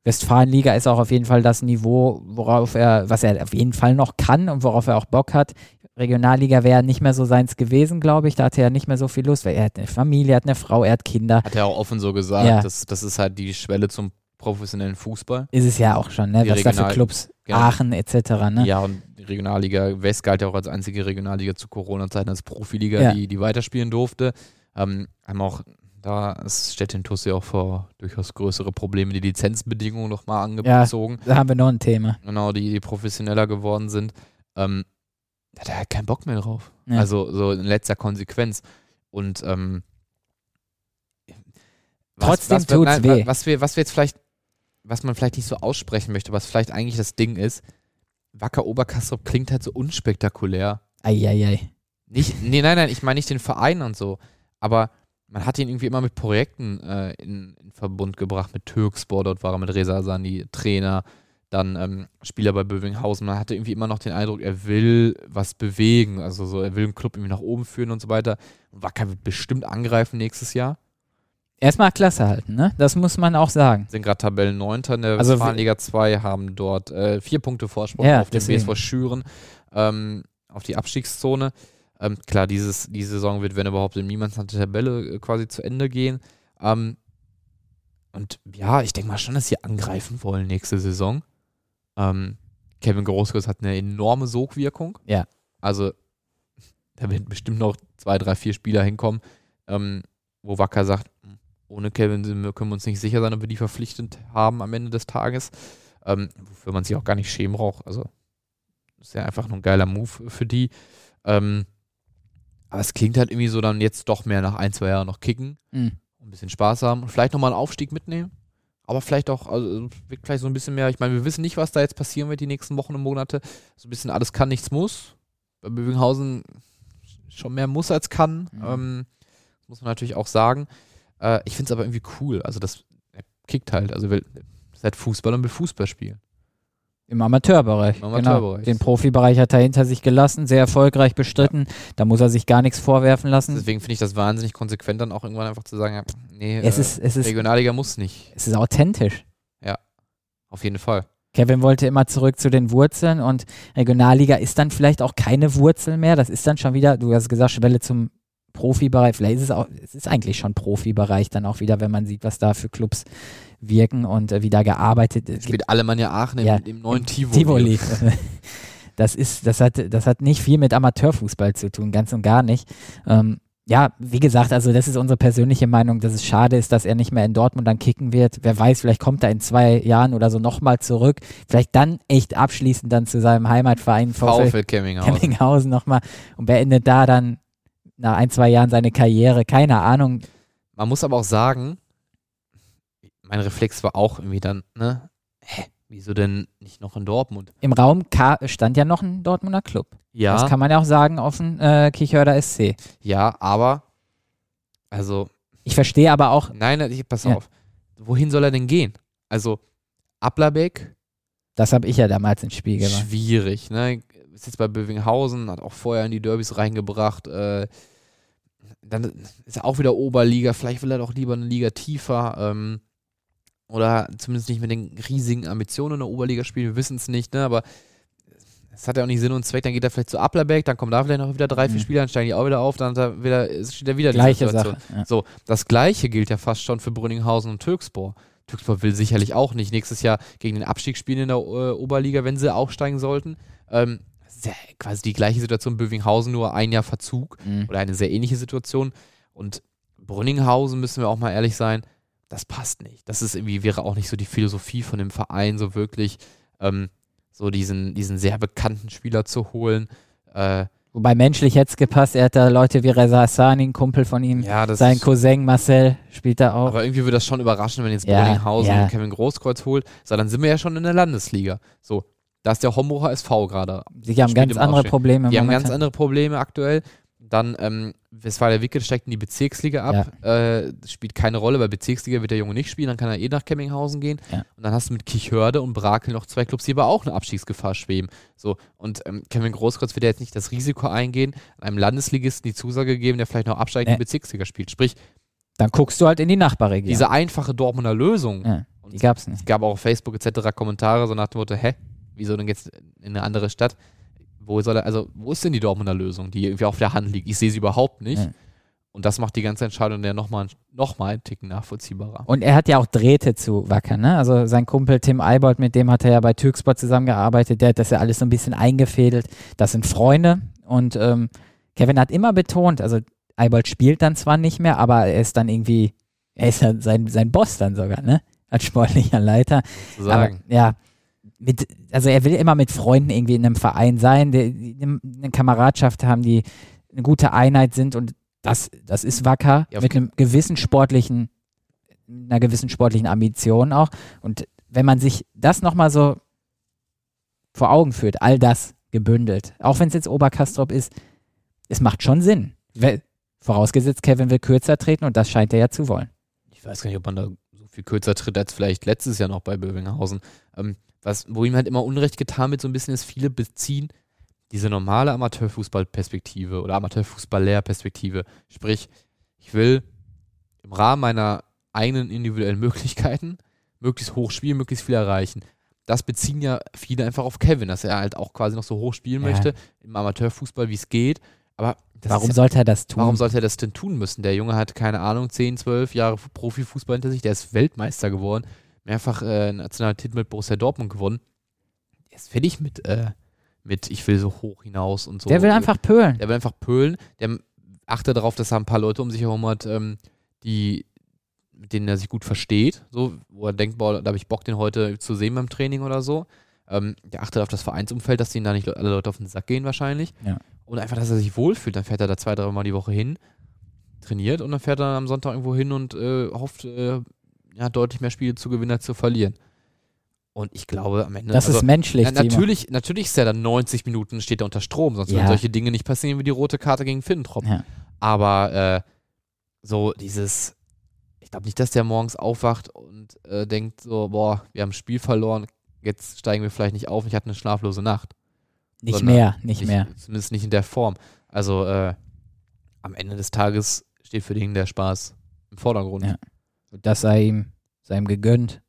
Westfalenliga ist auch auf jeden Fall das Niveau, worauf er, was er auf jeden Fall noch kann und worauf er auch Bock hat. Regionalliga wäre nicht mehr so seins gewesen, glaube ich. Da hatte er nicht mehr so viel Lust, weil er hat eine Familie, er hat eine Frau, er hat Kinder. Hat er auch offen so gesagt. Ja. Das, das ist halt die Schwelle zum professionellen Fußball. Ist es ja auch schon, ne? was da für Clubs, genau. Aachen etc. Ne? Ja, und die Regionalliga West galt ja auch als einzige Regionalliga zu Corona-Zeiten als Profiliga, ja. die, die weiterspielen durfte. Ähm, haben auch da ist Stettin Tussi auch vor durchaus größere Probleme, die Lizenzbedingungen nochmal angezogen. Ja, da haben wir noch ein Thema. Genau, die, die professioneller geworden sind. Ähm, da hat er halt keinen Bock mehr drauf. Ja. Also so in letzter Konsequenz. Und ähm, Trotzdem was, was, tut's nein, weh. Was wir, was wir jetzt vielleicht was man vielleicht nicht so aussprechen möchte, was vielleicht eigentlich das Ding ist, Wacker Oberkastrop klingt halt so unspektakulär. Eieiei. Nicht, nee, nein, nein, ich meine nicht den Verein und so, aber man hat ihn irgendwie immer mit Projekten äh, in, in, Verbund gebracht, mit Türkspor, dort war er mit Reza Sani Trainer, dann ähm, Spieler bei Bövinghausen. Man hatte irgendwie immer noch den Eindruck, er will was bewegen. Also so, er will den Club irgendwie nach oben führen und so weiter. Wacker wird bestimmt angreifen nächstes Jahr. Erstmal Klasse halten, ne? Das muss man auch sagen. Sind gerade Tabellen 9. in der Also Westfalenliga 2, haben dort äh, vier Punkte Vorsprung Ja, auf den deswegen. BSV Schüren, ähm, auf die Abstiegszone. Ähm, klar, dieses, diese Saison wird, wenn überhaupt, in Niemandsland Tabelle äh, quasi zu Ende gehen. Ähm, und ja, ich denke mal schon, dass sie angreifen wollen nächste Saison. Ähm, Kevin Großkurs hat eine enorme Sogwirkung. Ja. Also, da werden bestimmt noch zwei, drei, vier Spieler hinkommen, ähm, wo Wacker sagt, "Hm, ohne Kevin sind wir, können wir uns nicht sicher sein, ob wir die verpflichtet haben am Ende des Tages. Ähm, wofür man sich auch gar nicht schämen braucht. Also, ist ja einfach nur ein geiler Move für die. Ähm, aber es klingt halt irgendwie so dann jetzt doch mehr nach ein, zwei Jahren noch kicken Mhm. ein bisschen Spaß haben und vielleicht nochmal einen Aufstieg mitnehmen. Aber vielleicht auch, also vielleicht so ein bisschen mehr, ich meine, wir wissen nicht, was da jetzt passieren wird die nächsten Wochen und Monate. So ein bisschen alles kann, nichts muss. Bei Bövinghausen schon mehr muss als kann. Mhm. Ähm, das muss man natürlich auch sagen. Äh, ich finde es aber irgendwie cool. Also das er kickt halt. Also will seit Fußball und will Fußball spielen. Im Amateurbereich. Im Amateurbereich. Genau. Den Profibereich hat er hinter sich gelassen, sehr erfolgreich bestritten. Da muss er sich gar nichts vorwerfen lassen. Deswegen finde ich das wahnsinnig konsequent, dann auch irgendwann einfach zu sagen, ja, nee, Es äh, ist, es ist, Regionalliga muss nicht. es ist authentisch. Auf jeden Fall. Kevin wollte immer zurück zu den Wurzeln und Regionalliga ist dann vielleicht auch keine Wurzel mehr. Das ist dann schon wieder, du hast gesagt, Schwelle zum Profibereich. Vielleicht ist es auch, es ist eigentlich schon Profibereich dann auch wieder, wenn man sieht, was da für Clubs wirken und äh, wie da gearbeitet wird. Spielt Alemannia Aachen im, Ja, im neuen Tivoli. Tivoli. Das ist, das hat, das hat nicht viel mit Amateurfußball zu tun, ganz und gar nicht. Ähm, ja, wie gesagt, also das ist unsere persönliche Meinung, dass es schade ist, dass er nicht mehr in Dortmund dann kicken wird. Wer weiß, vielleicht kommt er in zwei Jahren oder so nochmal zurück. Vielleicht dann echt abschließend dann zu seinem Heimatverein VfL VfL Kemminghausen. Kemminghausen nochmal und beendet da dann nach ein, zwei Jahren seine Karriere. Keine Ahnung. Man muss aber auch sagen, mein Reflex war auch irgendwie dann, ne? Hä, wieso denn nicht noch in Dortmund? Im Raum ka- stand ja noch ein Dortmunder Club. Ja, Das kann man ja auch sagen auf dem äh, Kichörder SC. ja, aber, also, Ich verstehe aber auch, nein, ich, pass Ja. auf. Wohin soll er denn gehen? Also, Ablerbeck, das habe ich ja damals ins Spiel gemacht. schwierig, ne? Ist jetzt bei Bövinghausen, hat auch vorher in die Derbys reingebracht. Äh, dann ist er auch wieder Oberliga, vielleicht will er doch lieber eine Liga tiefer. Ähm, oder zumindest nicht mit den riesigen Ambitionen in der Oberliga spielen, wir wissen es nicht, ne? Aber es hat ja auch nicht Sinn und Zweck, dann geht er vielleicht zu Applerbeck, dann kommen da vielleicht noch wieder drei, vier Mhm. Spieler, dann steigen die auch wieder auf, dann hat er wieder, steht er wieder Gleiche dieser Situation. Sache. Ja. So, das gleiche gilt ja fast schon für Brünninghausen und Türkspor. Türkspor will sicherlich auch nicht nächstes Jahr gegen den Abstieg spielen in der äh, Oberliga, wenn sie aufsteigen sollten. Ähm, ist ja quasi die gleiche Situation Bövinghausen, nur ein Jahr Verzug Mhm. oder eine sehr ähnliche Situation. Und Brünninghausen, müssen wir auch mal ehrlich sein, das passt nicht. Das ist irgendwie, wäre auch nicht so die Philosophie von dem Verein, so wirklich ähm, so diesen, diesen sehr bekannten Spieler zu holen. Äh, Wobei menschlich hätte es gepasst, er hat da Leute wie Reza Hassani, ein Kumpel von ihm, ja, das sein Cousin Marcel spielt da auch. Aber irgendwie würde das schon überraschen, wenn jetzt Ja, Brünninghausen ja. Kevin Großkreuz holt. So, dann sind wir ja schon in der Landesliga. So, da ist der Homburger SV gerade. Sie haben ganz andere Aufstieg. Probleme. Die haben ganz andere Probleme aktuell. Dann ähm, Westfalia Wicked steigt in die Bezirksliga ab. Äh, das spielt keine Rolle, weil Bezirksliga wird der Junge nicht spielen. Dann kann er eh nach Kemminghausen gehen. Ja. Und dann hast du mit Kichörde und Brakel noch zwei Clubs, die aber auch eine Abstiegsgefahr schweben. So, und ähm, Kevin Großkreuz wird ja jetzt nicht das Risiko eingehen, einem Landesligisten die Zusage geben, der vielleicht noch absteigend in Nee. die Bezirksliga spielt. Sprich, Dann guckst du halt in die Nachbarregion. diese einfache Dortmunder Lösung. ja, die gab's nicht. es gab auch auf Facebook etc. Kommentare so nach dem Motto, hä, wieso denn jetzt in eine andere Stadt? Wo soll er, also wo ist denn die Dortmunder Lösung, die irgendwie auf der Hand liegt? Ich sehe sie überhaupt nicht. Ja. Und das macht die ganze Entscheidung ja nochmal noch mal einen Ticken nachvollziehbarer. Und er hat ja auch Drähte zu Wacker, ne? Also sein Kumpel Tim Eibold, mit dem hat er ja bei Türksport zusammengearbeitet, der hat das ja alles so ein bisschen eingefädelt. Das sind Freunde und ähm, Kevin hat immer betont, also Eibold spielt dann zwar nicht mehr, aber er ist dann irgendwie, er ist dann sein, sein Boss dann sogar, ne? Als sportlicher Leiter. Zu sagen. Aber, ja, mit, also er will immer mit Freunden irgendwie in einem Verein sein, die, die eine Kameradschaft haben, die eine gute Einheit sind und das, das ist Wacker Ja, mit einem gewissen sportlichen, einer gewissen sportlichen Ambition auch. Und wenn man sich das nochmal so vor Augen führt, all das gebündelt, auch wenn es jetzt Oberkastrop ist, es macht schon Sinn. Vorausgesetzt, Kevin will kürzer treten und das scheint er ja zu wollen. ich weiß gar nicht, ob man da so viel kürzer tritt als vielleicht letztes Jahr noch bei Bövinghausen. Ähm, was, wo ihm halt immer Unrecht getan wird, so ein bisschen ist, viele beziehen diese normale Amateurfußballperspektive oder Amateurfußball-Lehrperspektive. Sprich, ich will im Rahmen meiner eigenen individuellen Möglichkeiten möglichst hoch spielen, möglichst viel erreichen. Das beziehen ja viele einfach auf Kevin, dass er halt auch quasi noch so hoch spielen ja. möchte im Amateurfußball, wie es geht. Aber warum ja, sollte er das tun? Warum sollte er das denn tun müssen? Der Junge hat keine Ahnung, 10, 12 Jahre Profifußball hinter sich, der ist Weltmeister geworden, mehrfach äh, Nationaltitel mit Borussia Dortmund gewonnen. Der ist fertig mit, äh, mit ich will so hoch hinaus und so. Der will einfach pölen. Der will einfach pölen. Der achtet darauf, dass er ein paar Leute um sich herum hat, ähm, die mit denen er sich gut versteht, so, wo er denkt, boah, da habe ich Bock, den heute zu sehen beim Training oder so. Ähm, der achtet auf das Vereinsumfeld, dass denen da nicht alle Leute auf den Sack gehen wahrscheinlich. Ja. Und einfach, dass er sich wohlfühlt. Dann fährt er da zwei, drei Mal die Woche hin, trainiert und dann fährt er am Sonntag irgendwo hin und äh, hofft, äh, ja, deutlich mehr Spiele zu gewinnen als zu verlieren. Und ich glaube am Ende. Das also, ist menschlich. Na, natürlich, natürlich ist er dann 90 Minuten, steht er unter Strom, sonst ja. würden solche Dinge nicht passieren wie die rote Karte gegen Finntrop. Ja. Aber äh, so dieses, ich glaube nicht, dass der morgens aufwacht und äh, denkt so, boah, wir haben ein Spiel verloren, jetzt steigen wir vielleicht nicht auf, ich hatte eine schlaflose Nacht. Nicht mehr, nicht, nicht, mehr. Zumindest nicht in der Form. Also äh, am Ende des Tages steht für den der Spaß im Vordergrund. Ja. Das sei ihm, sei ihm gegönnt.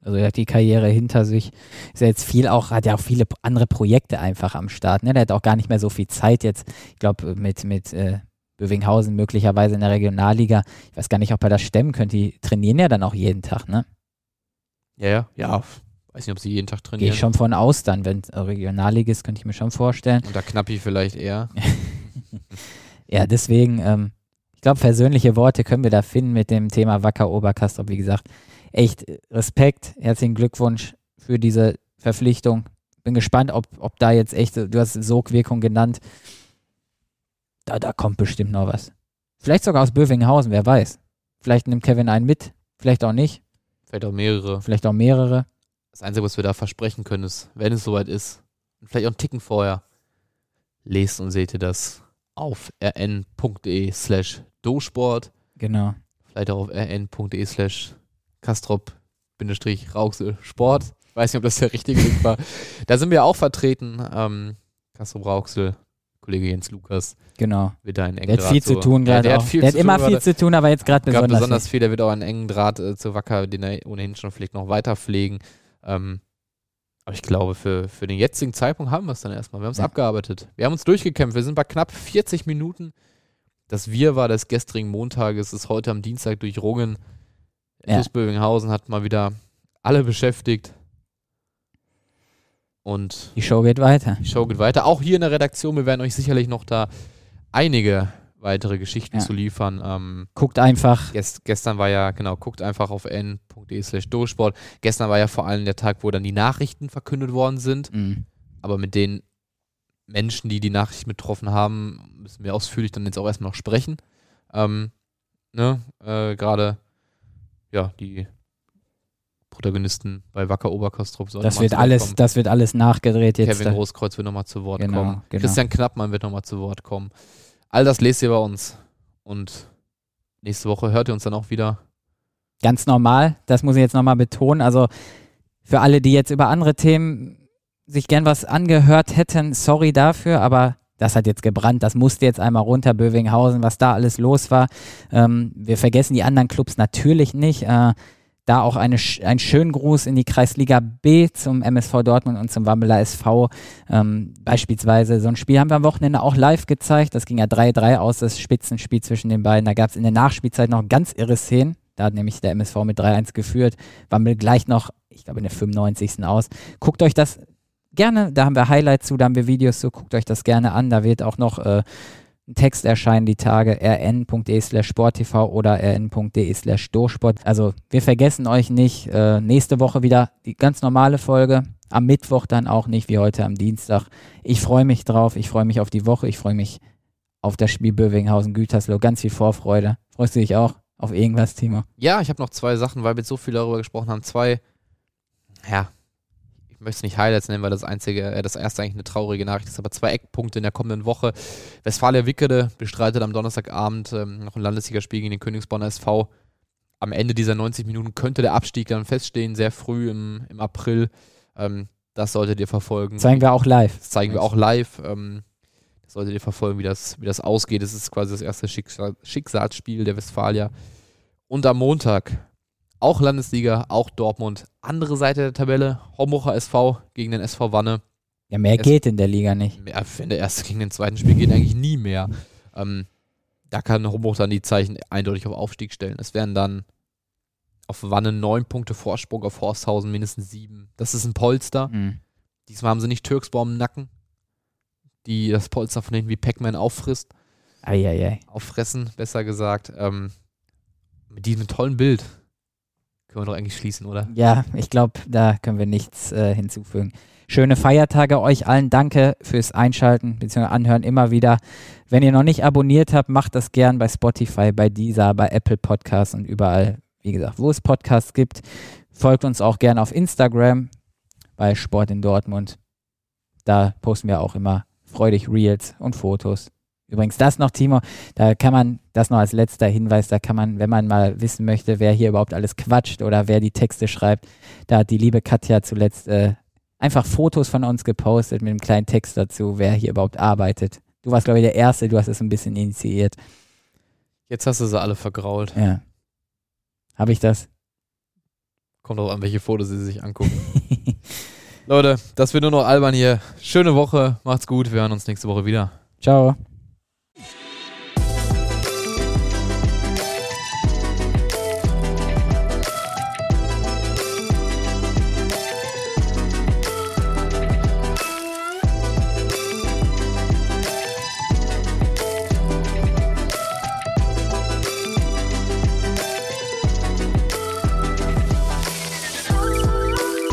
Also er hat die Karriere hinter sich. Ist ja jetzt viel auch, hat ja auch viele andere Projekte einfach am Start. Ne? Der hat auch gar nicht mehr so viel Zeit jetzt. Ich glaube, mit, mit äh, Bövinghausen möglicherweise in der Regionalliga. Ich weiß gar nicht, ob er das stemmen könnte. Die trainieren ja dann auch jeden Tag, ne? Ja, ja, ja. Weiß nicht, ob sie jeden Tag trainieren. Gehe ich schon von aus dann, wenn es Regionalliga ist, könnte ich mir schon vorstellen. Und da Knappi vielleicht eher. ja, deswegen, ähm, ich glaube, persönliche Worte können wir da finden mit dem Thema Wacker Oberkastrop. Wie gesagt, echt Respekt, herzlichen Glückwunsch für diese Verpflichtung. Bin gespannt, ob, ob da jetzt echt, du hast Sogwirkung genannt, da, da kommt bestimmt noch was. Vielleicht sogar aus Bövinghausen, wer weiß. Vielleicht nimmt Kevin einen mit, vielleicht auch nicht. Vielleicht auch mehrere. Vielleicht auch mehrere. Das Einzige, was wir da versprechen können, ist, wenn es soweit ist, und vielleicht auch einen Ticken vorher, lest und seht ihr das auf rn.de slash dosport. Genau. Vielleicht auch auf rn.de slash kastrop-rauxel sport. Ich weiß nicht, ob das der richtige Link war. Da sind wir auch vertreten. Ähm, Kastrop Rauxel Kollege Jens Lukas. Genau. Wird da einen engen der hat viel zu tun gerade. Ja, der, hat, der hat immer viel zu tun, aber jetzt gerade besonders, besonders viel. Der wird auch einen engen Draht äh, zu Wacker, den er ohnehin schon vielleicht noch weiter pflegen. Ähm, aber ich glaube, für, für den jetzigen Zeitpunkt haben wir es dann erstmal. Wir haben es ja. abgearbeitet. Wir haben uns durchgekämpft. Wir sind bei knapp 40 Minuten. Das Wir war des gestrigen Montages, Es ist heute am Dienstag durchrungen. Ja. Bövinghausen hat mal wieder alle beschäftigt. Und die Show geht weiter. Die Show geht weiter. Auch hier in der Redaktion, wir werden euch sicherlich noch da einige weitere Geschichten ja. zu liefern. Ähm, guckt einfach. Gest, gestern war ja, genau, guckt einfach auf n.de slash Dosport. Gestern war ja vor allem der Tag, wo dann die Nachrichten verkündet worden sind. Mhm. Aber mit den Menschen, die die Nachrichten betroffen haben, müssen wir ausführlich dann jetzt auch erstmal noch sprechen. Ähm, ne, äh, gerade, ja, die Protagonisten bei Wacker Oberkostrop. Das wird alles, das wird alles nachgedreht jetzt. Kevin Großkreuz wird nochmal zu Wort genau, kommen. Genau. Christian Knappmann wird nochmal zu Wort kommen. All das lest ihr bei uns. Und nächste Woche hört ihr uns dann auch wieder. Ganz normal, das muss ich jetzt nochmal betonen. Also für alle, die jetzt über andere Themen sich gern was angehört hätten, sorry dafür, aber das hat jetzt gebrannt, das musste jetzt einmal runter, Bövinghausen, was da alles los war. Ähm, wir vergessen die anderen Clubs natürlich nicht. Äh, da auch eine, einen schönen Gruß in die Kreisliga B zum MSV Dortmund und zum Wammeler SV. Ähm, beispielsweise so ein Spiel haben wir am Wochenende auch live gezeigt. Das ging ja 3-3 aus, das Spitzenspiel zwischen den beiden. Da gab es in der Nachspielzeit noch ganz irre Szenen. Da hat nämlich der MSV mit 3-1 geführt. Wammel gleich noch, ich glaube, in der 95. aus. Guckt euch das gerne, da haben wir Highlights zu, da haben wir Videos zu, guckt euch das gerne an. Da wird auch noch äh, ein Text erscheinen die Tage rn.de slash sporttv oder rn.de slash dosport. Also wir vergessen euch nicht. Äh, nächste Woche wieder die ganz normale Folge. Am Mittwoch dann auch nicht wie heute am Dienstag. Ich freue mich drauf. Ich freue mich auf die Woche. Ich freue mich auf das Spiel Bövinghausen-Gütersloh. Ganz viel Vorfreude. Freust du dich auch auf irgendwas, Timo? Ja, ich habe noch zwei Sachen, weil wir so viel darüber gesprochen haben. Zwei, ja, möchte es nicht Highlights nennen, weil das einzige, äh, das erste eigentlich eine traurige Nachricht ist, aber zwei Eckpunkte in der kommenden Woche. Westfalia Wickede bestreitet am Donnerstagabend ähm, noch ein Landesligaspiel gegen den Königsbonner SV. Am Ende dieser 90 Minuten könnte der Abstieg dann feststehen, sehr früh im, im April. Ähm, das solltet ihr verfolgen. Zeigen wir auch live. Das zeigen wir auch live. Ähm, das solltet ihr verfolgen, wie das, wie das ausgeht. Es ist quasi das erste Schicksal Schicksalsspiel der Westfalia. Und am Montag auch Landesliga, auch Dortmund. Andere Seite der Tabelle, Homburger SV gegen den SV Wanne. Ja, mehr Es- geht in der Liga nicht. Ja, wenn der erste gegen den zweiten Spiel geht, eigentlich nie mehr. Ähm, da kann Homburg dann die Zeichen eindeutig auf Aufstieg stellen. Es werden dann auf Wanne neun Punkte Vorsprung, auf Forsthausen mindestens sieben. Das ist ein Polster. Mhm. Diesmal haben sie nicht Türksbaum im Nacken, die das Polster von hinten wie Pac-Man auffrisst, Eieiei. auffressen, besser gesagt. Ähm, mit diesem tollen Bild können wir doch eigentlich schließen, oder? Ja, ich glaube, da können wir nichts äh, hinzufügen. Schöne Feiertage euch allen. Danke fürs Einschalten bzw. Anhören immer wieder. Wenn ihr noch nicht abonniert habt, macht das gern bei Spotify, bei Deezer, bei Apple Podcasts und überall, wie gesagt, wo es Podcasts gibt. Folgt uns auch gerne auf Instagram bei Sport in Dortmund. Da posten wir auch immer freudig Reels und Fotos. Übrigens, das noch, Timo, da kann man, das noch als letzter Hinweis, da kann man, wenn man mal wissen möchte, wer hier überhaupt alles quatscht oder wer die Texte schreibt, da hat die liebe Katja zuletzt äh, einfach Fotos von uns gepostet mit einem kleinen Text dazu, wer hier überhaupt arbeitet. Du warst, glaube ich, der Erste, du hast es ein bisschen initiiert. Jetzt hast du sie alle vergrault. Ja. Habe ich das? Kommt auch an, welche Fotos sie sich angucken. Leute, das wird nur noch albern hier. Schöne Woche, macht's gut, wir hören uns nächste Woche wieder. Ciao.